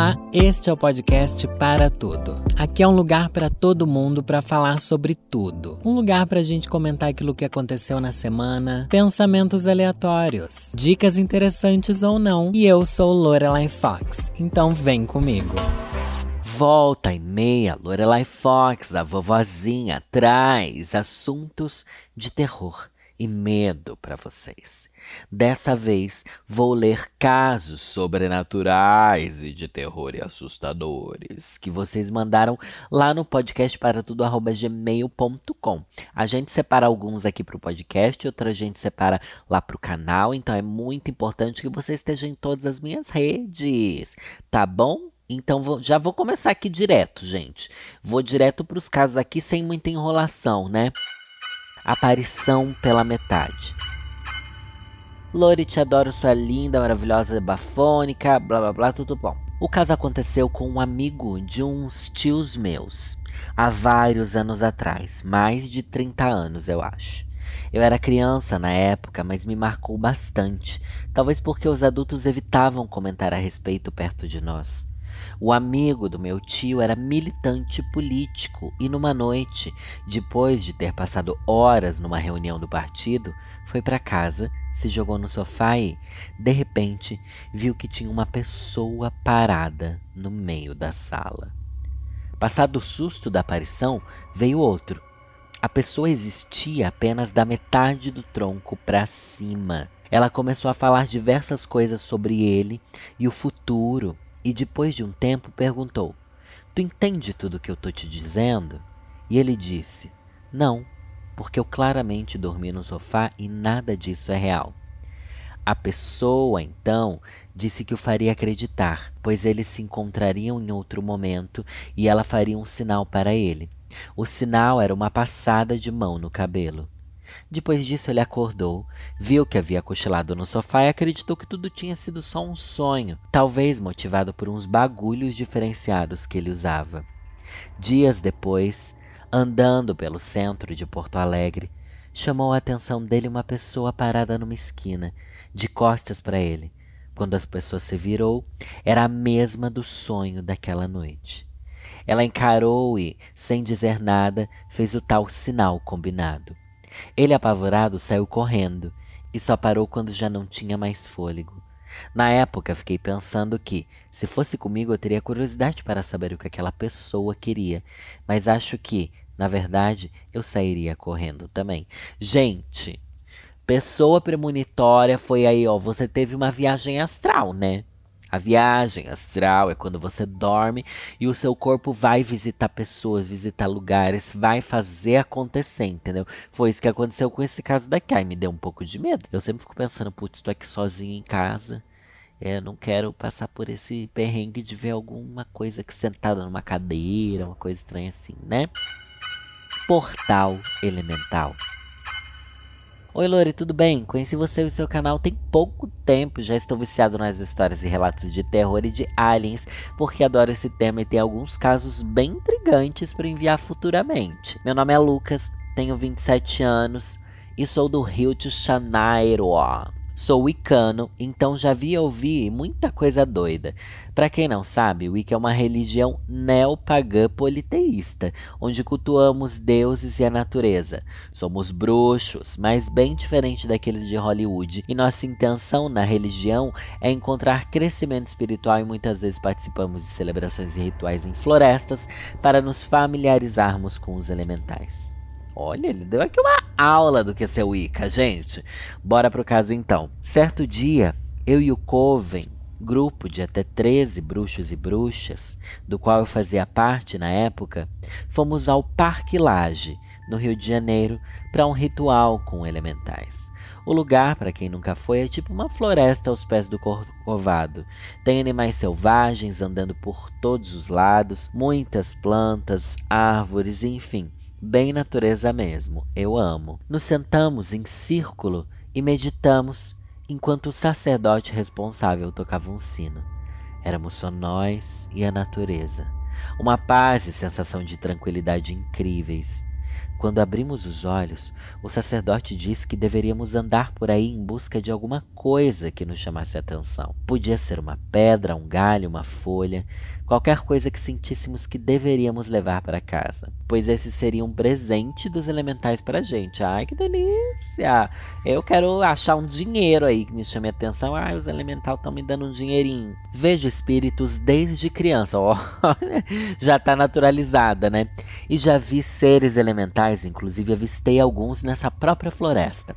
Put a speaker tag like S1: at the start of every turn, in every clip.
S1: Olá, este é o podcast Para Tudo. Aqui é um lugar para todo mundo para falar sobre tudo. Um lugar para a gente comentar aquilo que aconteceu na semana, pensamentos aleatórios, dicas interessantes ou não. E eu sou Lorelai Fox, então vem comigo.
S2: Volta e meia, Lorelai Fox, a vovozinha, traz assuntos de terror e medo para vocês. Dessa vez vou ler casos sobrenaturais e de terror e assustadores que vocês mandaram lá no podcast para tudo gmail.com. A gente separa alguns aqui para o podcast, outra gente separa lá para o canal, então é muito importante que você esteja em todas as minhas redes, tá bom? Então vou, já vou começar aqui direto, gente. Vou direto para os casos aqui sem muita enrolação, né? Aparição pela metade. Lori, te adoro, sua linda, maravilhosa, bafônica, blá blá blá, tudo bom. O caso aconteceu com um amigo de uns tios meus, há vários anos atrás, mais de 30 anos, eu acho. Eu era criança na época, mas me marcou bastante, talvez porque os adultos evitavam comentar a respeito perto de nós. O amigo do meu tio era militante político e, numa noite, depois de ter passado horas numa reunião do partido, foi para casa, se jogou no sofá e, de repente, viu que tinha uma pessoa parada no meio da sala. Passado o susto da aparição, veio outro. A pessoa existia apenas da metade do tronco para cima. Ela começou a falar diversas coisas sobre ele e o futuro e depois de um tempo perguntou: Tu entende tudo o que eu estou te dizendo? E ele disse: Não, porque eu claramente dormi no sofá e nada disso é real. A pessoa, então, disse que o faria acreditar, pois eles se encontrariam em outro momento e ela faria um sinal para ele. O sinal era uma passada de mão no cabelo. Depois disso, ele acordou, viu que havia cochilado no sofá e acreditou que tudo tinha sido só um sonho, talvez motivado por uns bagulhos diferenciados que ele usava. Dias depois, andando pelo centro de Porto Alegre, chamou a atenção dele uma pessoa parada numa esquina, de costas para ele. Quando a pessoa se virou, era a mesma do sonho daquela noite. Ela encarou e, sem dizer nada, fez o tal sinal combinado. Ele, apavorado, saiu correndo e só parou quando já não tinha mais fôlego. Na época, fiquei pensando que, se fosse comigo, eu teria curiosidade para saber o que aquela pessoa queria, mas acho que, na verdade, eu sairia correndo também. Gente, pessoa premonitória foi aí, ó. Você teve uma viagem astral, né? A viagem astral é quando você dorme e o seu corpo vai visitar pessoas, visitar lugares, vai fazer acontecer, entendeu? Foi isso que aconteceu com esse caso daqui. Aí me deu um pouco de medo. Eu sempre fico pensando, putz, tô aqui sozinho em casa. É, não quero passar por esse perrengue de ver alguma coisa aqui sentada numa cadeira, uma coisa estranha assim, né? Portal Elemental. Oi Lori, tudo bem? Conheci você e o seu canal tem pouco tempo, já estou viciado nas histórias e relatos de terror e de aliens, porque adoro esse tema e tem alguns casos bem intrigantes para enviar futuramente. Meu nome é Lucas, tenho 27 anos e sou do Rio de Janeiro. Sou wicano, então já vi e ouvi muita coisa doida. Para quem não sabe, o Wicca é uma religião neopagã politeísta, onde cultuamos deuses e a natureza. Somos bruxos, mas bem diferente daqueles de Hollywood, e nossa intenção na religião é encontrar crescimento espiritual e muitas vezes participamos de celebrações e rituais em florestas para nos familiarizarmos com os elementais. Olha, ele deu aqui uma aula do que é ser Wicca, gente. Bora pro caso então. Certo dia, eu e o Coven, grupo de até 13 bruxos e bruxas, do qual eu fazia parte na época, fomos ao Parque Lage, no Rio de Janeiro, para um ritual com elementais. O lugar, para quem nunca foi, é tipo uma floresta aos pés do Corcovado. Tem animais selvagens andando por todos os lados, muitas plantas, árvores, enfim bem natureza mesmo, eu amo. Nos sentamos em círculo e meditamos enquanto o sacerdote responsável tocava um sino. Éramos só nós e a natureza. Uma paz e sensação de tranquilidade incríveis. Quando abrimos os olhos, o sacerdote disse que deveríamos andar por aí em busca de alguma coisa que nos chamasse a atenção. Podia ser uma pedra, um galho, uma folha, qualquer coisa que sentíssemos que deveríamos levar para casa, pois esse seria um presente dos elementais para a gente. Ai, que delícia! Eu quero achar um dinheiro aí que me chame a atenção. Ai, os elementais estão me dando um dinheirinho. Vejo espíritos desde criança, ó, já está naturalizada, né? E já vi seres elementais, inclusive avistei alguns nessa própria floresta.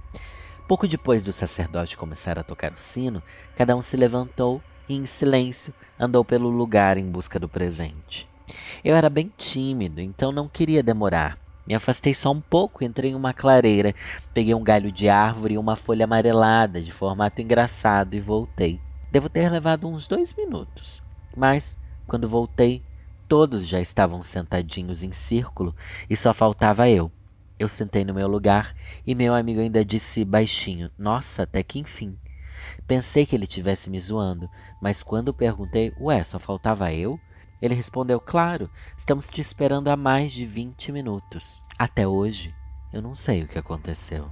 S2: Pouco depois do sacerdote começar a tocar o sino, cada um se levantou e, em silêncio, andou pelo lugar em busca do presente. Eu era bem tímido, então não queria demorar. Me afastei só um pouco, entrei em uma clareira, peguei um galho de árvore e uma folha amarelada de formato engraçado e voltei. Devo ter levado uns dois minutos, mas quando voltei, todos já estavam sentadinhos em círculo e só faltava eu. Eu sentei no meu lugar e meu amigo ainda disse baixinho: Nossa, até que enfim. Pensei que ele tivesse me zoando, mas quando perguntei, ué, só faltava eu? Ele respondeu, claro, estamos te esperando há mais de 20 minutos. Até hoje, eu não sei o que aconteceu.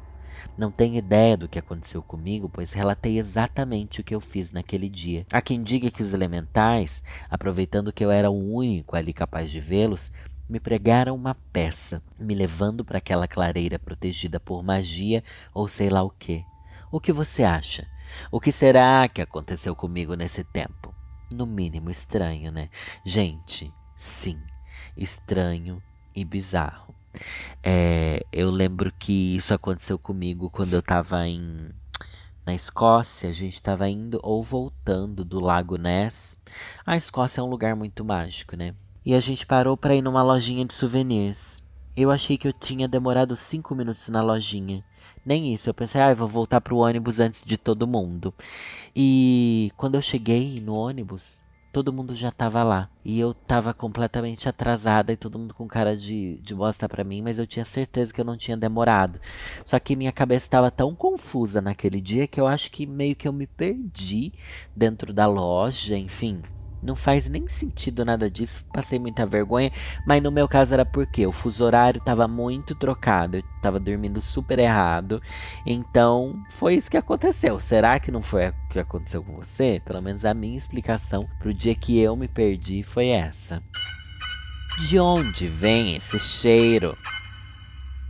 S2: Não tenho ideia do que aconteceu comigo, pois relatei exatamente o que eu fiz naquele dia. Há quem diga que os elementais, aproveitando que eu era o único ali capaz de vê-los, me pregaram uma peça, me levando para aquela clareira protegida por magia ou sei lá o que. O que você acha? O que será que aconteceu comigo nesse tempo? No mínimo estranho, né? Gente, sim, estranho e bizarro. É, eu lembro que isso aconteceu comigo quando eu estava em na Escócia, a gente estava indo ou voltando do Lago Ness. A Escócia é um lugar muito mágico, né? E a gente parou para ir numa lojinha de souvenirs. Eu achei que eu tinha demorado cinco minutos na lojinha. Nem isso. Eu pensei, ah, eu vou voltar pro ônibus antes de todo mundo. E quando eu cheguei no ônibus, todo mundo já tava lá. E eu tava completamente atrasada e todo mundo com cara de, de bosta pra mim, mas eu tinha certeza que eu não tinha demorado. Só que minha cabeça estava tão confusa naquele dia que eu acho que meio que eu me perdi dentro da loja, enfim. Não faz nem sentido nada disso, passei muita vergonha, mas no meu caso era porque o fuso horário estava muito trocado, eu estava dormindo super errado, então foi isso que aconteceu. Será que não foi o que aconteceu com você? Pelo menos a minha explicação pro dia que eu me perdi foi essa. De onde vem esse cheiro?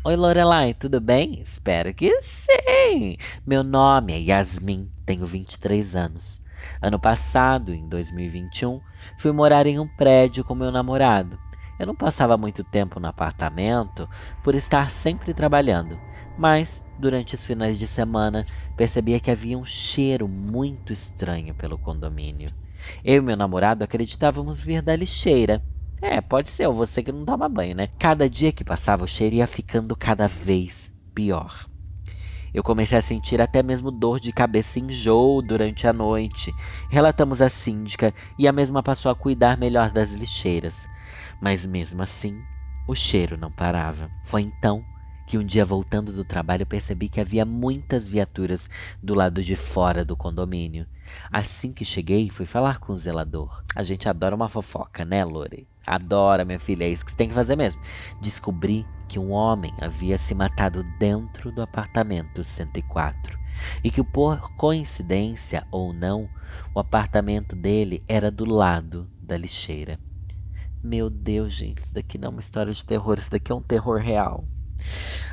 S2: Oi Lorelai, tudo bem? Espero que sim! Meu nome é Yasmin, tenho 23 anos. Ano passado, em 2021, fui morar em um prédio com meu namorado. Eu não passava muito tempo no apartamento por estar sempre trabalhando, mas durante os finais de semana percebia que havia um cheiro muito estranho pelo condomínio. Eu e meu namorado acreditávamos vir da lixeira. É, pode ser, ou você que não toma banho, né? Cada dia que passava, o cheiro ia ficando cada vez pior. Eu comecei a sentir até mesmo dor de cabeça e enjoo durante a noite. Relatamos à síndica e a mesma passou a cuidar melhor das lixeiras. Mas mesmo assim, o cheiro não parava. Foi então que um dia voltando do trabalho percebi que havia muitas viaturas do lado de fora do condomínio. Assim que cheguei, fui falar com o zelador. A gente adora uma fofoca, né, Lore? Adora, minha filha, é isso que você tem que fazer mesmo. Descobri que um homem havia se matado dentro do apartamento 104 e que, por coincidência ou não, o apartamento dele era do lado da lixeira. Meu Deus, gente, isso daqui não é uma história de terror, isso daqui é um terror real.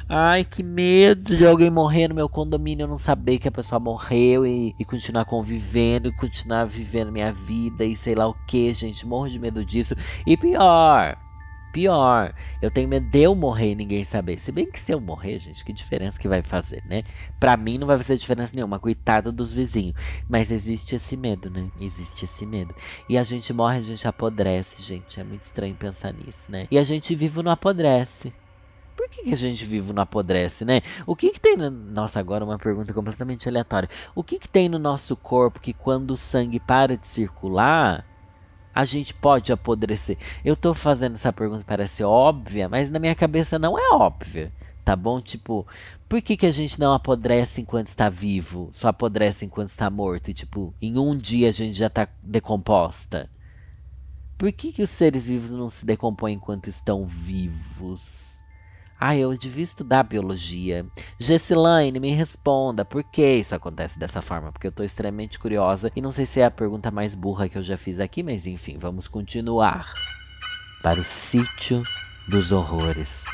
S2: Ai, que medo de alguém morrer no meu condomínio, eu não saber que a pessoa morreu e, e continuar convivendo, e continuar vivendo minha vida e sei lá o que, gente. Morro de medo disso. E pior, pior, eu tenho medo de eu morrer e ninguém saber. Se bem que se eu morrer, gente, que diferença que vai fazer, né? Pra mim não vai fazer diferença nenhuma, coitado dos vizinhos. Mas existe esse medo, né? Existe esse medo. E a gente morre, a gente apodrece, gente. É muito estranho pensar nisso, né? E a gente vive no apodrece. Por que, que a gente vive no apodrece, né? O que que tem no... Nossa, agora uma pergunta completamente aleatória. O que que tem no nosso corpo que quando o sangue para de circular, a gente pode apodrecer? Eu tô fazendo essa pergunta parece óbvia, mas na minha cabeça não é óbvia, tá bom? Tipo, por que, que a gente não apodrece enquanto está vivo, só apodrece enquanto está morto e tipo, em um dia a gente já tá decomposta? Por que, que os seres vivos não se decompõem enquanto estão vivos? Ah, eu devia estudar biologia. Gessilane, me responda, por que isso acontece dessa forma? Porque eu tô extremamente curiosa e não sei se é a pergunta mais burra que eu já fiz aqui, mas enfim, vamos continuar. Para o sítio dos horrores.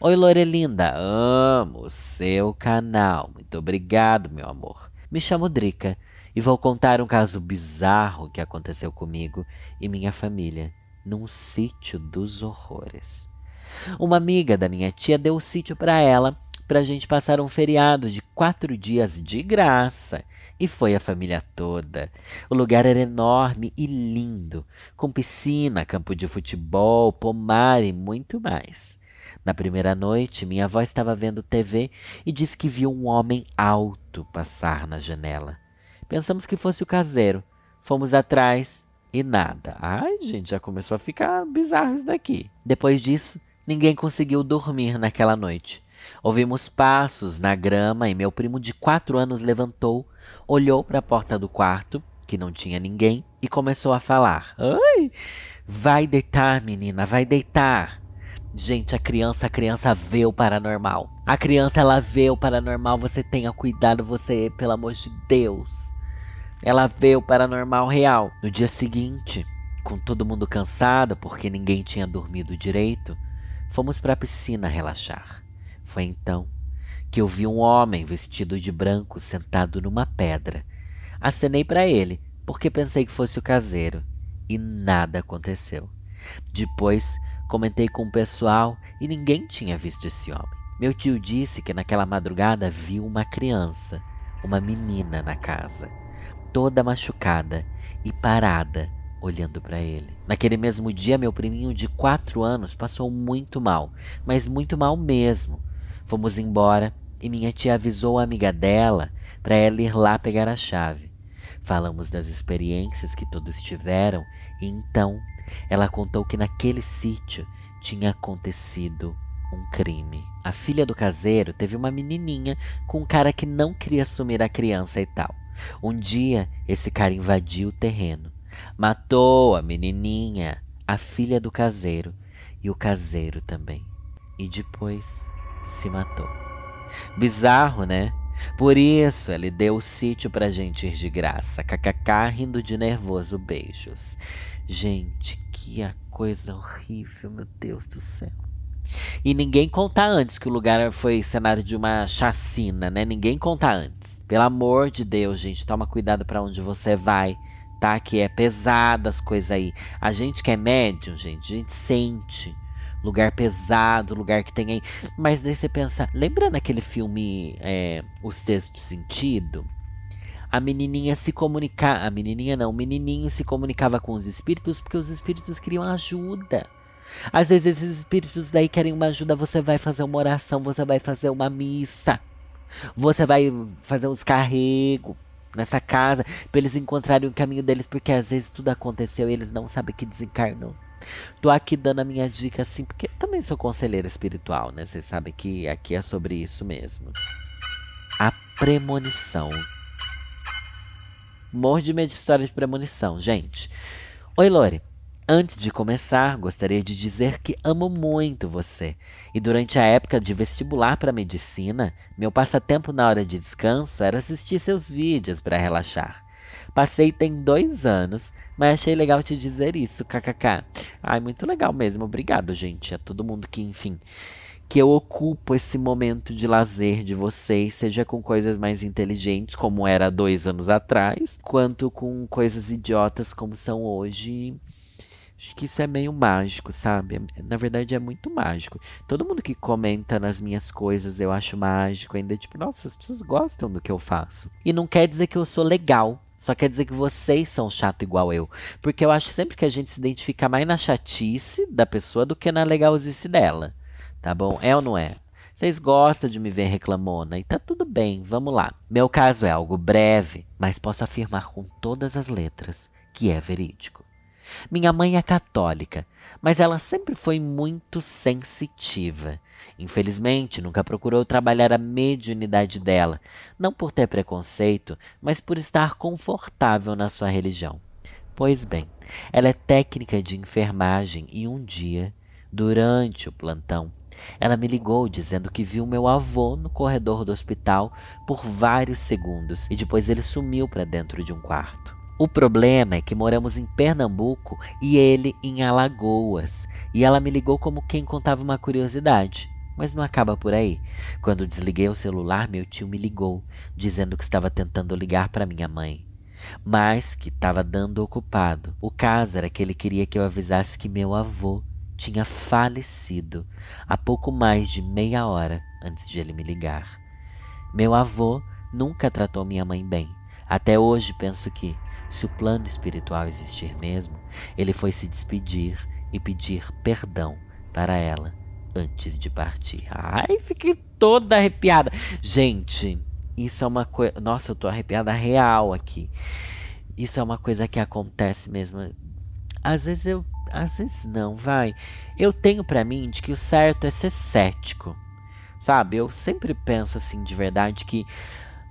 S2: Oi, Lorelinda, amo o seu canal. Muito obrigado, meu amor. Me chamo Drica e vou contar um caso bizarro que aconteceu comigo e minha família num sítio dos horrores. Uma amiga da minha tia deu o sítio para ela para a gente passar um feriado de quatro dias de graça. E foi a família toda. O lugar era enorme e lindo, com piscina, campo de futebol, pomar e muito mais. Na primeira noite, minha avó estava vendo TV e disse que viu um homem alto passar na janela. Pensamos que fosse o caseiro. Fomos atrás e nada. Ai, gente, já começou a ficar bizarro isso daqui. Depois disso, ninguém conseguiu dormir naquela noite. Ouvimos passos na grama e meu primo de quatro anos levantou, olhou para a porta do quarto, que não tinha ninguém, e começou a falar: Ai, vai deitar, menina, vai deitar. Gente, a criança, a criança vê o paranormal. A criança, ela vê o paranormal. Você tenha cuidado, você, pelo amor de Deus. Ela vê o paranormal real. No dia seguinte, com todo mundo cansado porque ninguém tinha dormido direito, fomos para a piscina relaxar. Foi então que eu vi um homem vestido de branco sentado numa pedra. Acenei para ele porque pensei que fosse o caseiro e nada aconteceu. Depois Comentei com o pessoal e ninguém tinha visto esse homem. Meu tio disse que naquela madrugada viu uma criança, uma menina na casa, toda machucada e parada, olhando para ele. Naquele mesmo dia, meu priminho de quatro anos passou muito mal, mas muito mal mesmo. Fomos embora e minha tia avisou a amiga dela para ela ir lá pegar a chave. Falamos das experiências que todos tiveram e então ela contou que naquele sítio tinha acontecido um crime. A filha do caseiro teve uma menininha com um cara que não queria assumir a criança e tal. Um dia, esse cara invadiu o terreno, matou a menininha, a filha do caseiro e o caseiro também. E depois se matou. Bizarro, né? Por isso ele deu o sítio pra gente ir de graça. KKK rindo de nervoso, beijos. Gente, que coisa horrível, meu Deus do céu. E ninguém conta antes que o lugar foi cenário de uma chacina, né? Ninguém conta antes. Pelo amor de Deus, gente, toma cuidado para onde você vai, tá? Que é pesada as coisas aí. A gente que é médium, gente, a gente sente. Lugar pesado, lugar que tem aí. Mas daí você pensa, lembrando aquele filme é, Os Textos Sentido? a menininha se comunicar, a menininha não, o menininho se comunicava com os espíritos porque os espíritos queriam ajuda. Às vezes esses espíritos daí querem uma ajuda, você vai fazer uma oração, você vai fazer uma missa, você vai fazer um descarrego nessa casa para eles encontrarem o caminho deles, porque às vezes tudo aconteceu e eles não sabem que desencarnou. Tô aqui dando a minha dica assim, porque também sou conselheira espiritual, né? Vocês sabem que aqui é sobre isso mesmo. A premonição Morro de medo de história de premonição, gente. Oi, Lore. Antes de começar, gostaria de dizer que amo muito você. E durante a época de vestibular para medicina, meu passatempo na hora de descanso era assistir seus vídeos para relaxar. Passei tem dois anos, mas achei legal te dizer isso, kkk. Ai, muito legal mesmo, obrigado, gente. A todo mundo que, enfim, que eu ocupo esse momento de lazer de vocês, seja com coisas mais inteligentes, como era dois anos atrás, quanto com coisas idiotas como são hoje. Acho que isso é meio mágico, sabe? Na verdade é muito mágico. Todo mundo que comenta nas minhas coisas eu acho mágico, ainda tipo, nossa, as pessoas gostam do que eu faço. E não quer dizer que eu sou legal, só quer dizer que vocês são chato igual eu. Porque eu acho sempre que a gente se identifica mais na chatice da pessoa do que na legalzice dela. Tá bom? É ou não é? Vocês gostam de me ver reclamona e tá tudo bem, vamos lá. Meu caso é algo breve, mas posso afirmar com todas as letras que é verídico. Minha mãe é católica, mas ela sempre foi muito sensitiva. Infelizmente, nunca procurou trabalhar a mediunidade dela, não por ter preconceito, mas por estar confortável na sua religião. Pois bem, ela é técnica de enfermagem e um dia, durante o plantão, Ela me ligou dizendo que viu meu avô no corredor do hospital por vários segundos e depois ele sumiu para dentro de um quarto. O problema é que moramos em Pernambuco e ele em Alagoas, e ela me ligou como quem contava uma curiosidade. Mas não acaba por aí. Quando desliguei o celular, meu tio me ligou, dizendo que estava tentando ligar para minha mãe, mas que estava dando ocupado. O caso era que ele queria que eu avisasse que meu avô tinha falecido há pouco mais de meia hora antes de ele me ligar. Meu avô nunca tratou minha mãe bem. Até hoje penso que, se o plano espiritual existir mesmo, ele foi se despedir e pedir perdão para ela antes de partir. Ai, fiquei toda arrepiada. Gente, isso é uma coisa. Nossa, eu tô arrepiada real aqui. Isso é uma coisa que acontece mesmo. Às vezes eu. Às vezes não, vai. Eu tenho para mim de que o certo é ser cético. Sabe? Eu sempre penso assim, de verdade, que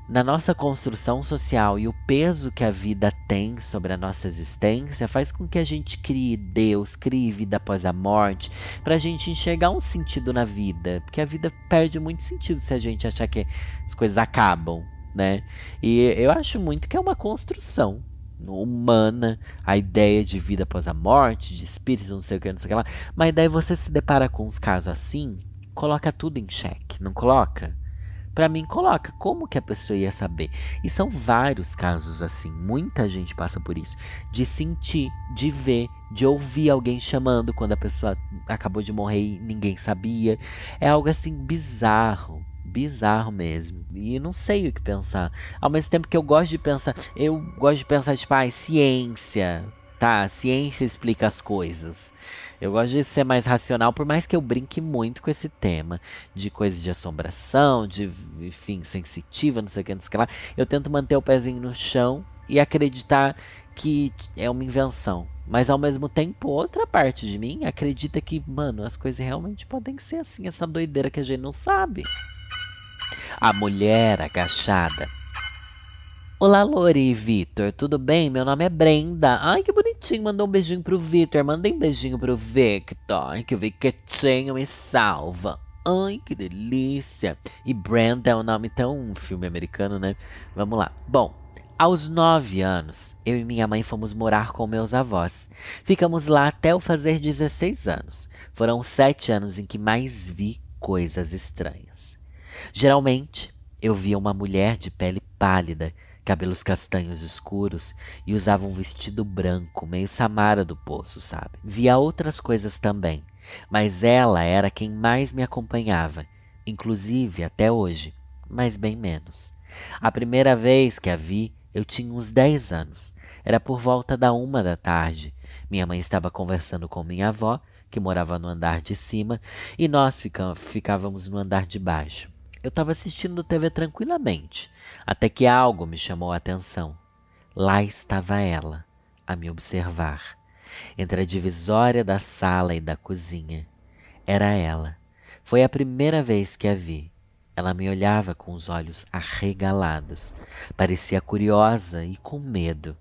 S2: na nossa construção social e o peso que a vida tem sobre a nossa existência faz com que a gente crie Deus, crie vida após a morte, para a gente enxergar um sentido na vida, porque a vida perde muito sentido se a gente achar que as coisas acabam, né? E eu acho muito que é uma construção humana a ideia de vida após a morte, de espírito, não sei o que, não sei o que lá. Mas daí você se depara com uns casos assim, coloca tudo em xeque, não coloca? Para mim coloca como que a pessoa ia saber. E são vários casos assim, muita gente passa por isso, de sentir, de ver, de ouvir alguém chamando quando a pessoa acabou de morrer e ninguém sabia. É algo assim bizarro, bizarro mesmo. E não sei o que pensar. Ao mesmo tempo que eu gosto de pensar, eu gosto de pensar tipo, ah, ciência, tá? Ciência explica as coisas. Eu gosto de ser mais racional, por mais que eu brinque muito com esse tema de coisas de assombração, de, enfim, sensitiva, não sei o que, não sei o que lá. Eu tento manter o pezinho no chão e acreditar que é uma invenção. Mas ao mesmo tempo, outra parte de mim acredita que, mano, as coisas realmente podem ser assim, essa doideira que a gente não sabe. A mulher agachada Olá, Lori e Vitor, tudo bem? Meu nome é Brenda. Ai, que bonitinho, mandou um beijinho pro Vitor. Mandei um beijinho pro Victor, que o Victor me salva. Ai, que delícia. E Brenda é um nome tão um filme americano, né? Vamos lá. Bom, aos nove anos, eu e minha mãe fomos morar com meus avós. Ficamos lá até eu fazer 16 anos. Foram sete anos em que mais vi coisas estranhas. Geralmente, eu via uma mulher de pele pálida cabelos castanhos escuros e usava um vestido branco, meio Samara do Poço, sabe? Via outras coisas também, mas ela era quem mais me acompanhava, inclusive até hoje, mas bem menos. A primeira vez que a vi, eu tinha uns 10 anos. Era por volta da uma da tarde. Minha mãe estava conversando com minha avó, que morava no andar de cima, e nós ficávamos no andar de baixo. Eu estava assistindo TV tranquilamente, até que algo me chamou a atenção. Lá estava ela, a me observar, entre a divisória da sala e da cozinha. Era ela. Foi a primeira vez que a vi. Ela me olhava com os olhos arregalados. Parecia curiosa e com medo.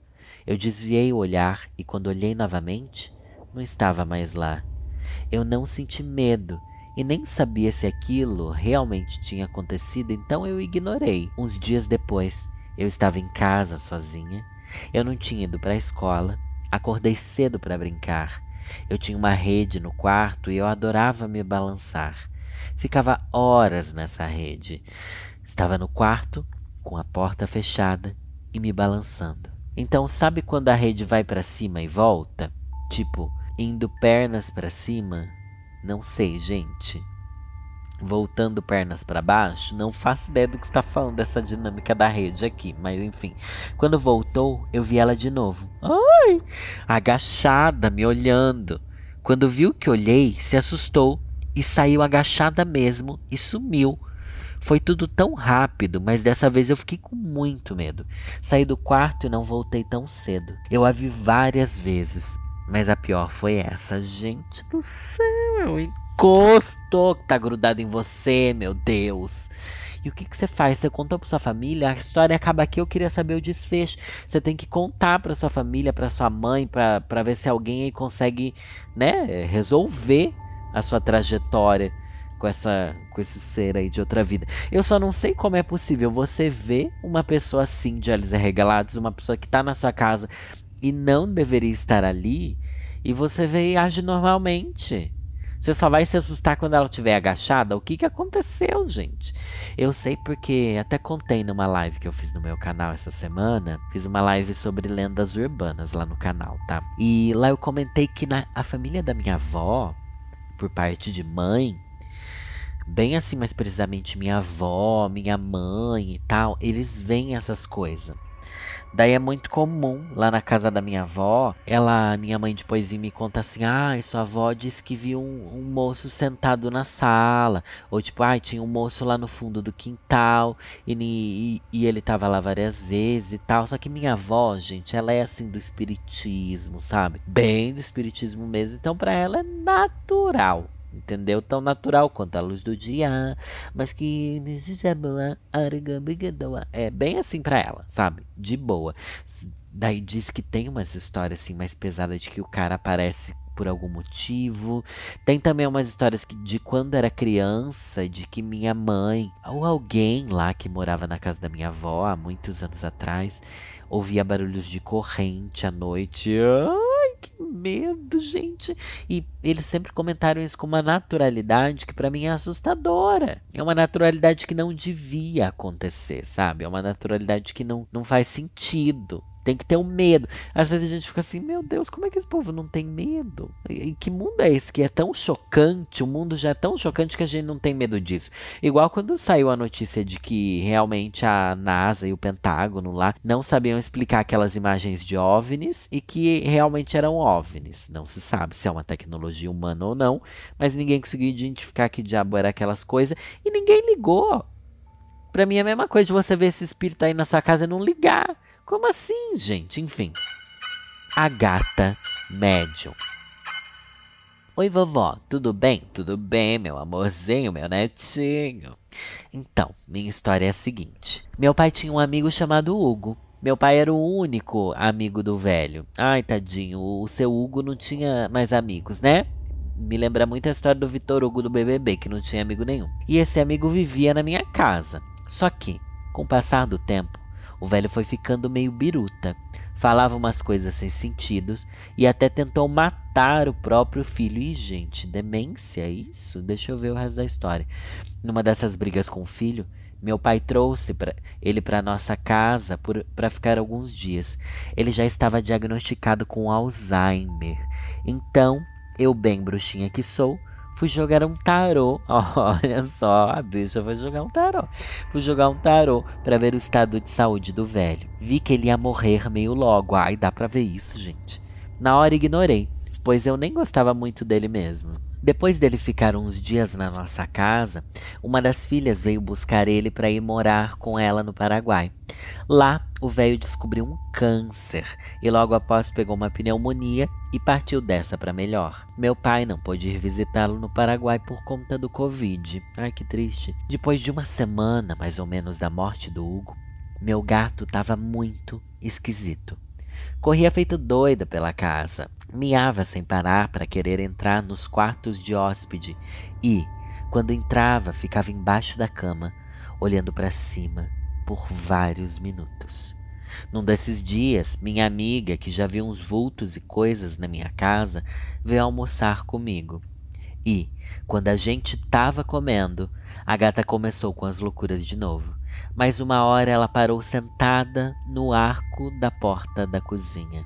S2: Eu desviei o olhar e, quando olhei novamente, não estava mais lá. Eu não senti medo e nem sabia se aquilo realmente tinha acontecido, então eu ignorei. Uns dias depois, eu estava em casa sozinha. Eu não tinha ido para a escola. Acordei cedo para brincar. Eu tinha uma rede no quarto e eu adorava me balançar. Ficava horas nessa rede. Estava no quarto, com a porta fechada e me balançando. Então, sabe quando a rede vai para cima e volta? Tipo, indo pernas para cima não sei, gente. Voltando pernas para baixo, não faço ideia do que está falando dessa dinâmica da rede aqui, mas enfim. Quando voltou, eu vi ela de novo. Ai! Agachada, me olhando. Quando viu que olhei, se assustou e saiu agachada mesmo e sumiu. Foi tudo tão rápido, mas dessa vez eu fiquei com muito medo. Saí do quarto e não voltei tão cedo. Eu a vi várias vezes, mas a pior foi essa. Gente do céu, é um encosto que tá grudado em você, meu Deus. E o que, que você faz? Você contou para sua família? A história acaba aqui. Eu queria saber o desfecho. Você tem que contar para sua família, para sua mãe, para ver se alguém aí consegue, né, resolver a sua trajetória com essa com esse ser aí de outra vida. Eu só não sei como é possível você ver uma pessoa assim de olhos arregalados, uma pessoa que tá na sua casa e não deveria estar ali, e você vê e age normalmente. Você só vai se assustar quando ela estiver agachada. O que, que aconteceu, gente? Eu sei porque até contei numa live que eu fiz no meu canal essa semana. Fiz uma live sobre lendas urbanas lá no canal, tá? E lá eu comentei que na a família da minha avó, por parte de mãe, bem assim mais precisamente minha avó, minha mãe e tal, eles veem essas coisas. Daí é muito comum lá na casa da minha avó, ela, minha mãe depois me conta assim: ah, sua avó disse que viu um, um moço sentado na sala, ou tipo, ah, tinha um moço lá no fundo do quintal e, e, e ele tava lá várias vezes e tal. Só que minha avó, gente, ela é assim do espiritismo, sabe? Bem do espiritismo mesmo, então para ela é natural entendeu? Tão natural quanto a luz do dia, mas que é bem assim para ela, sabe? De boa. Daí diz que tem umas histórias assim mais pesadas de que o cara aparece por algum motivo. Tem também umas histórias que, de quando era criança, de que minha mãe ou alguém lá que morava na casa da minha avó há muitos anos atrás ouvia barulhos de corrente à noite. Ah! Que medo, gente. E eles sempre comentaram isso com uma naturalidade que para mim é assustadora. É uma naturalidade que não devia acontecer, sabe? É uma naturalidade que não, não faz sentido. Tem que ter um medo. Às vezes a gente fica assim, meu Deus, como é que esse povo não tem medo? E que mundo é esse que é tão chocante? O mundo já é tão chocante que a gente não tem medo disso. Igual quando saiu a notícia de que realmente a NASA e o Pentágono lá não sabiam explicar aquelas imagens de OVNIs e que realmente eram OVNIs. Não se sabe se é uma tecnologia humana ou não, mas ninguém conseguiu identificar que diabo era aquelas coisas e ninguém ligou. Pra mim é a mesma coisa de você ver esse espírito aí na sua casa e não ligar. Como assim, gente? Enfim. A gata médium. Oi, vovó, tudo bem? Tudo bem, meu amorzinho, meu netinho. Então, minha história é a seguinte: meu pai tinha um amigo chamado Hugo. Meu pai era o único amigo do velho. Ai, tadinho, o seu Hugo não tinha mais amigos, né? Me lembra muito a história do Vitor Hugo do BBB, que não tinha amigo nenhum. E esse amigo vivia na minha casa. Só que, com o passar do tempo, o velho foi ficando meio biruta, falava umas coisas sem sentidos e até tentou matar o próprio filho. E, gente, demência, é isso? Deixa eu ver o resto da história. Numa dessas brigas com o filho, meu pai trouxe pra, ele para nossa casa para ficar alguns dias. Ele já estava diagnosticado com Alzheimer. Então, eu, bem bruxinha que sou, Fui jogar um tarô. Olha só, a bicha foi jogar um tarô. Fui jogar um tarô para ver o estado de saúde do velho. Vi que ele ia morrer meio logo. Ai, dá pra ver isso, gente. Na hora ignorei, pois eu nem gostava muito dele mesmo. Depois dele ficar uns dias na nossa casa, uma das filhas veio buscar ele para ir morar com ela no Paraguai. Lá, o velho descobriu um câncer e logo após pegou uma pneumonia e partiu dessa para melhor. Meu pai não pôde ir visitá-lo no Paraguai por conta do Covid. Ai, que triste. Depois de uma semana, mais ou menos, da morte do Hugo, meu gato estava muito esquisito. Corria feito doida pela casa. Miava sem parar para querer entrar nos quartos de hóspede e, quando entrava, ficava embaixo da cama, olhando para cima por vários minutos. Num desses dias, minha amiga, que já viu uns vultos e coisas na minha casa, veio almoçar comigo. E, quando a gente estava comendo, a gata começou com as loucuras de novo. Mas uma hora ela parou sentada no arco da porta da cozinha,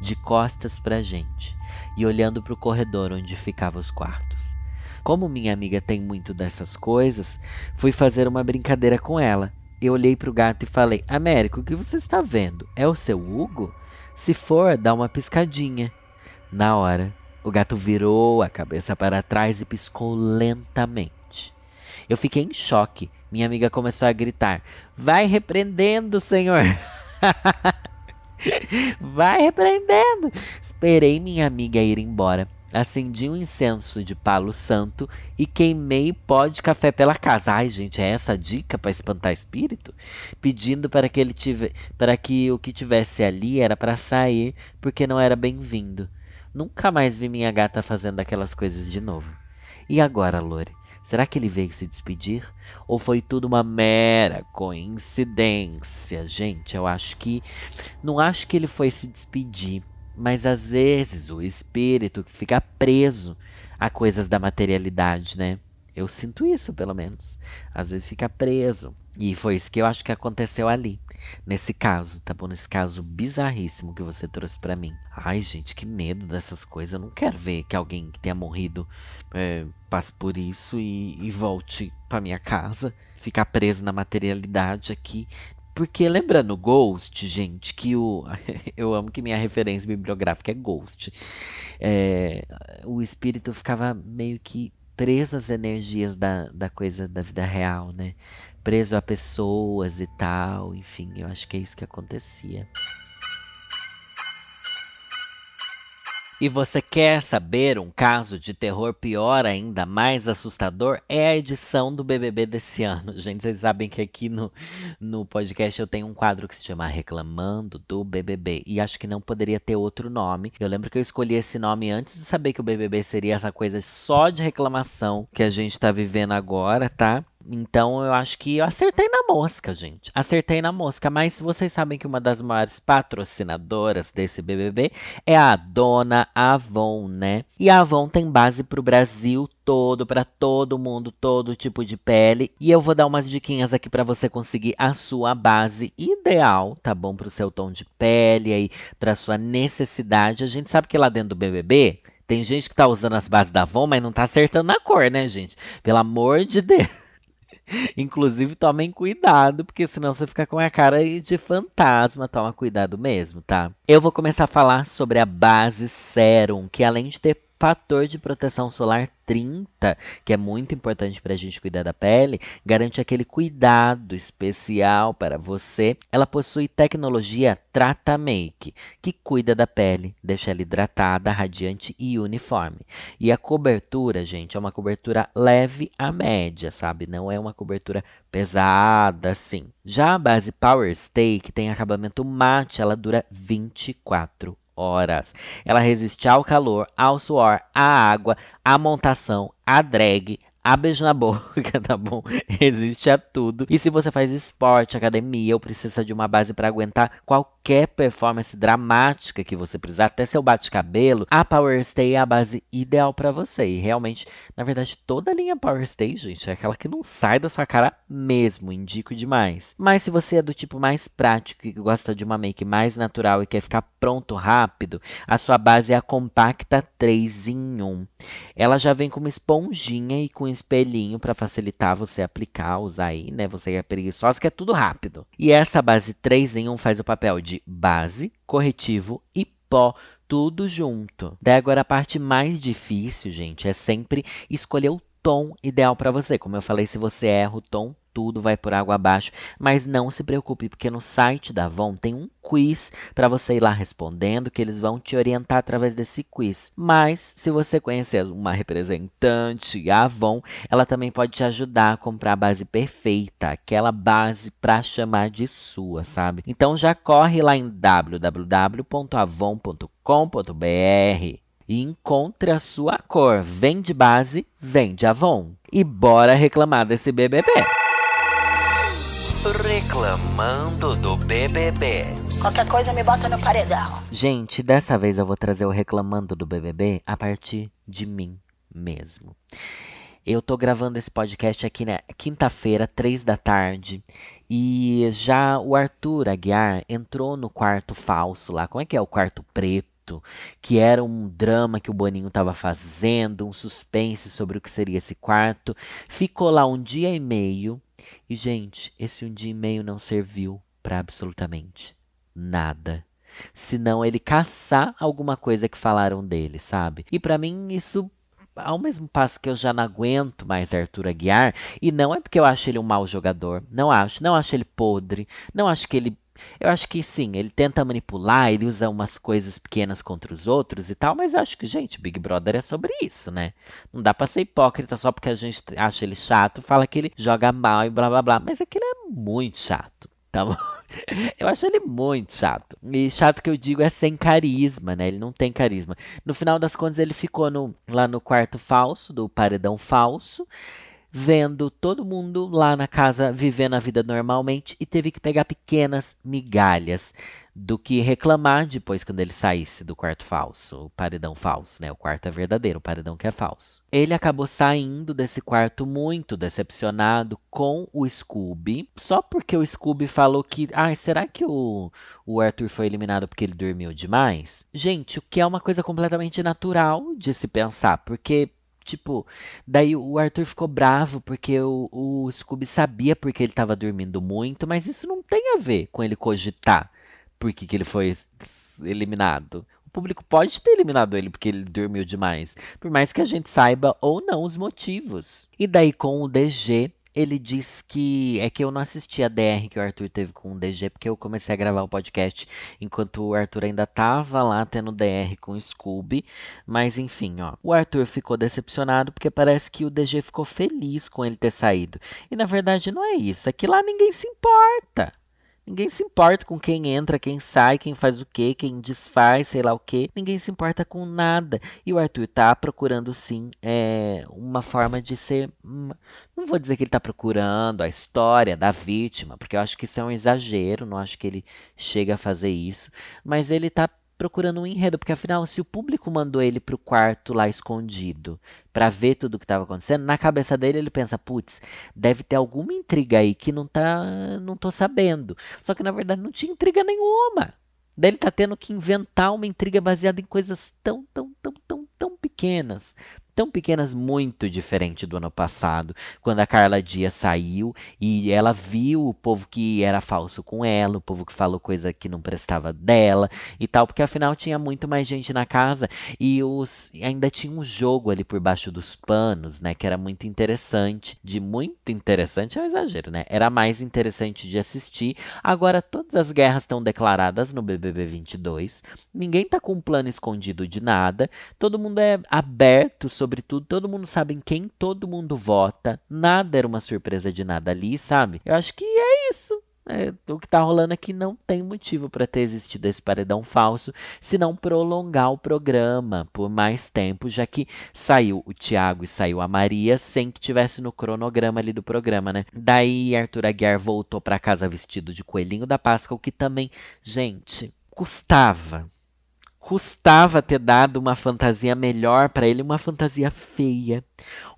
S2: de costas para a gente e olhando para o corredor onde ficavam os quartos. Como minha amiga tem muito dessas coisas, fui fazer uma brincadeira com ela. Eu olhei para o gato e falei: Américo, o que você está vendo? É o seu Hugo? Se for, dá uma piscadinha. Na hora, o gato virou a cabeça para trás e piscou lentamente. Eu fiquei em choque minha amiga começou a gritar: Vai repreendendo, Senhor! Vai repreendendo! Esperei minha amiga ir embora. Acendi um incenso de palo santo e queimei pó de café pela casa. Ai, gente, é essa a dica para espantar espírito? Pedindo para que ele tive, para que o que tivesse ali era para sair, porque não era bem-vindo. Nunca mais vi minha gata fazendo aquelas coisas de novo. E agora, Lore? Será que ele veio se despedir? Ou foi tudo uma mera coincidência? Gente, eu acho que. Não acho que ele foi se despedir. Mas às vezes o espírito fica preso a coisas da materialidade, né? Eu sinto isso, pelo menos. Às vezes fica preso. E foi isso que eu acho que aconteceu ali. Nesse caso, tá bom? Nesse caso bizarríssimo que você trouxe para mim. Ai, gente, que medo dessas coisas. Eu não quero ver que alguém que tenha morrido é, passe por isso e, e volte para minha casa. Ficar preso na materialidade aqui. Porque lembrando Ghost, gente, que o. Eu amo que minha referência bibliográfica é Ghost. É, o espírito ficava meio que preso às energias da, da coisa da vida real, né? Preso a pessoas e tal, enfim, eu acho que é isso que acontecia. E você quer saber um caso de terror pior ainda, mais assustador? É a edição do BBB desse ano. Gente, vocês sabem que aqui no, no podcast eu tenho um quadro que se chama Reclamando do BBB. E acho que não poderia ter outro nome. Eu lembro que eu escolhi esse nome antes de saber que o BBB seria essa coisa só de reclamação que a gente tá vivendo agora, tá? Então eu acho que eu acertei na mosca, gente. Acertei na mosca, mas vocês sabem que uma das maiores patrocinadoras desse BBB é a dona Avon, né? E a Avon tem base pro Brasil todo, para todo mundo, todo tipo de pele. E eu vou dar umas diquinhas aqui para você conseguir a sua base ideal, tá bom? Pro seu tom de pele aí, pra sua necessidade. A gente sabe que lá dentro do BBB tem gente que tá usando as bases da Avon, mas não tá acertando na cor, né, gente? Pelo amor de Deus. Inclusive, tomem cuidado, porque senão você fica com a cara de fantasma. Toma cuidado mesmo, tá? Eu vou começar a falar sobre a base Serum, que além de ter fator de proteção solar 30, que é muito importante para a gente cuidar da pele, garante aquele cuidado especial para você. Ela possui tecnologia Trata Make, que cuida da pele, deixa ela hidratada, radiante e uniforme. E a cobertura, gente, é uma cobertura leve a média, sabe? Não é uma cobertura pesada assim. Já a base Power Stay, que tem acabamento mate, ela dura 24 horas. Ela resiste ao calor, ao suor, à água, à montação, à drag, a beijo na boca, tá bom? Resiste a tudo. E se você faz esporte, academia ou precisa de uma base para aguentar qualquer performance dramática que você precisar, até seu bate-cabelo, a Power Stay é a base ideal para você. E realmente, na verdade, toda a linha Power Stay, gente, é aquela que não sai da sua cara mesmo, indico demais. Mas se você é do tipo mais prático e gosta de uma make mais natural e quer ficar pronto rápido, a sua base é a Compacta 3 em 1. Ela já vem com uma esponjinha e com espelhinho para facilitar você aplicar, usar aí, né? Você é preguiçosa, que é tudo rápido. E essa base 3 em 1 faz o papel de base, corretivo e pó tudo junto. Daí agora a parte mais difícil, gente, é sempre escolher o tom ideal para você. Como eu falei, se você erra o tom, tudo vai por água abaixo. Mas não se preocupe, porque no site da Avon tem um quiz para você ir lá respondendo, que eles vão te orientar através desse quiz. Mas se você conhecer uma representante, Avon, ela também pode te ajudar a comprar a base perfeita, aquela base para chamar de sua, sabe? Então já corre lá em www.avon.com.br e encontre a sua cor. Vende base, vende Avon. E bora reclamar desse BBB.
S3: Reclamando do BBB.
S4: Qualquer coisa me bota no paredão.
S2: Gente, dessa vez eu vou trazer o Reclamando do BBB a partir de mim mesmo. Eu tô gravando esse podcast aqui na quinta-feira, três da tarde, e já o Arthur Aguiar entrou no quarto falso lá. Como é que é o quarto preto? Que era um drama que o Boninho estava fazendo, um suspense sobre o que seria esse quarto. Ficou lá um dia e meio e, gente, esse um dia e meio não serviu para absolutamente nada. Senão ele caçar alguma coisa que falaram dele, sabe? E para mim isso ao mesmo passo que eu já não aguento mais Arthur Aguiar, e não é porque eu acho ele um mau jogador, não acho, não acho ele podre, não acho que ele eu acho que sim, ele tenta manipular, ele usa umas coisas pequenas contra os outros e tal, mas acho que, gente, Big Brother é sobre isso, né? Não dá pra ser hipócrita só porque a gente acha ele chato, fala que ele joga mal e blá blá blá, mas é que ele é muito chato, tá bom? Eu acho ele muito chato. E chato que eu digo é sem carisma, né? Ele não tem carisma. No final das contas, ele ficou no, lá no quarto falso, do paredão falso vendo todo mundo lá na casa vivendo a vida normalmente e teve que pegar pequenas migalhas do que reclamar depois quando ele saísse do quarto falso, o paredão falso, né? O quarto é verdadeiro, o paredão que é falso. Ele acabou saindo desse quarto muito decepcionado com o Scooby, só porque o Scooby falou que, ah, será que o, o Arthur foi eliminado porque ele dormiu demais? Gente, o que é uma coisa completamente natural de se pensar, porque Tipo, daí o Arthur ficou bravo porque o, o Scooby sabia porque ele estava dormindo muito, mas isso não tem a ver com ele cogitar por que, que ele foi eliminado. O público pode ter eliminado ele porque ele dormiu demais, por mais que a gente saiba ou não os motivos. E daí com o DG, ele diz que é que eu não assisti a DR que o Arthur teve com o DG, porque eu comecei a gravar o podcast enquanto o Arthur ainda tava lá tendo DR com o Scooby. Mas enfim, ó. O Arthur ficou decepcionado porque parece que o DG ficou feliz com ele ter saído. E na verdade não é isso, é que lá ninguém se importa. Ninguém se importa com quem entra, quem sai, quem faz o quê, quem desfaz, sei lá o quê. Ninguém se importa com nada. E o Arthur tá procurando, sim, é, uma forma de ser. Não vou dizer que ele tá procurando a história da vítima, porque eu acho que isso é um exagero, não acho que ele chega a fazer isso. Mas ele tá procurando um enredo, porque afinal, se o público mandou ele pro quarto lá escondido para ver tudo o que estava acontecendo, na cabeça dele ele pensa, putz, deve ter alguma intriga aí que não tá, não tô sabendo. Só que na verdade não tinha intriga nenhuma. Daí ele tá tendo que inventar uma intriga baseada em coisas tão, tão, tão, tão, tão pequenas, tão pequenas, muito diferente do ano passado, quando a Carla Dias saiu e ela viu o povo que era falso com ela, o povo que falou coisa que não prestava dela e tal, porque afinal tinha muito mais gente na casa e os ainda tinha um jogo ali por baixo dos panos, né, que era muito interessante, de muito interessante é um exagero, né? Era mais interessante de assistir. Agora todas as guerras estão declaradas no BBB 22. Ninguém tá com um plano escondido de nada. Todo mundo é aberto sobre tudo, todo mundo sabe em quem todo mundo vota, nada era uma surpresa de nada ali, sabe? Eu acho que é isso. É, o que tá rolando aqui não tem motivo para ter existido esse paredão falso, se não prolongar o programa por mais tempo, já que saiu o Thiago e saiu a Maria sem que tivesse no cronograma ali do programa, né? Daí Arthur Aguiar voltou para casa vestido de coelhinho da Páscoa, o que também, gente, custava custava ter dado uma fantasia melhor para ele, uma fantasia feia.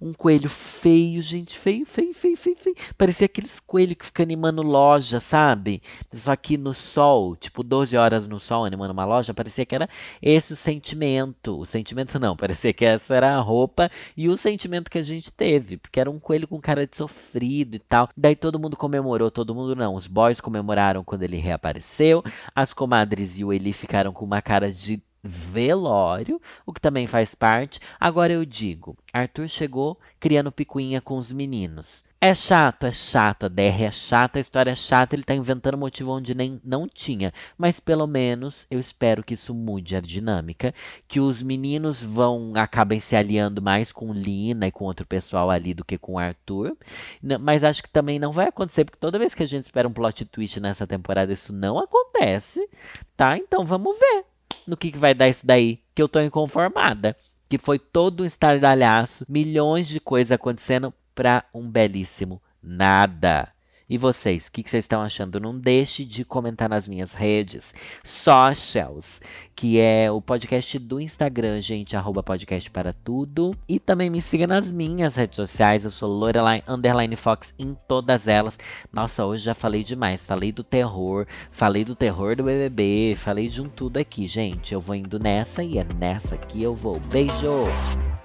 S2: Um coelho feio, gente, feio, feio, feio, feio, feio. Parecia aqueles coelhos que ficam animando loja, sabe? Só que no sol, tipo 12 horas no sol animando uma loja, parecia que era esse o sentimento. O sentimento não, parecia que essa era a roupa e o sentimento que a gente teve, porque era um coelho com cara de sofrido e tal. Daí todo mundo comemorou, todo mundo não. Os boys comemoraram quando ele reapareceu, as comadres e o Eli ficaram com uma cara de velório, o que também faz parte. Agora eu digo, Arthur chegou criando picuinha com os meninos. É chato, é chato, a DR é chata, a história é chata, ele tá inventando motivo onde nem não tinha. Mas pelo menos eu espero que isso mude a dinâmica, que os meninos vão acabem se aliando mais com Lina e com outro pessoal ali do que com Arthur. Mas acho que também não vai acontecer, porque toda vez que a gente espera um plot twist nessa temporada, isso não acontece, tá? Então vamos ver no que, que vai dar isso daí, que eu tô inconformada. Que foi todo um estardalhaço, milhões de coisas acontecendo para um belíssimo nada. E vocês, o que, que, vocês estão achando? Não deixe de comentar nas minhas redes socials, que é o podcast do Instagram, gente, arroba podcast para tudo. E também me siga nas minhas redes sociais, eu sou Lorelai Underline Fox em todas elas. Nossa, hoje já falei demais, falei do terror, falei do terror do BBB, falei de um tudo aqui, gente. Eu vou indo nessa e é nessa que eu vou. Beijo!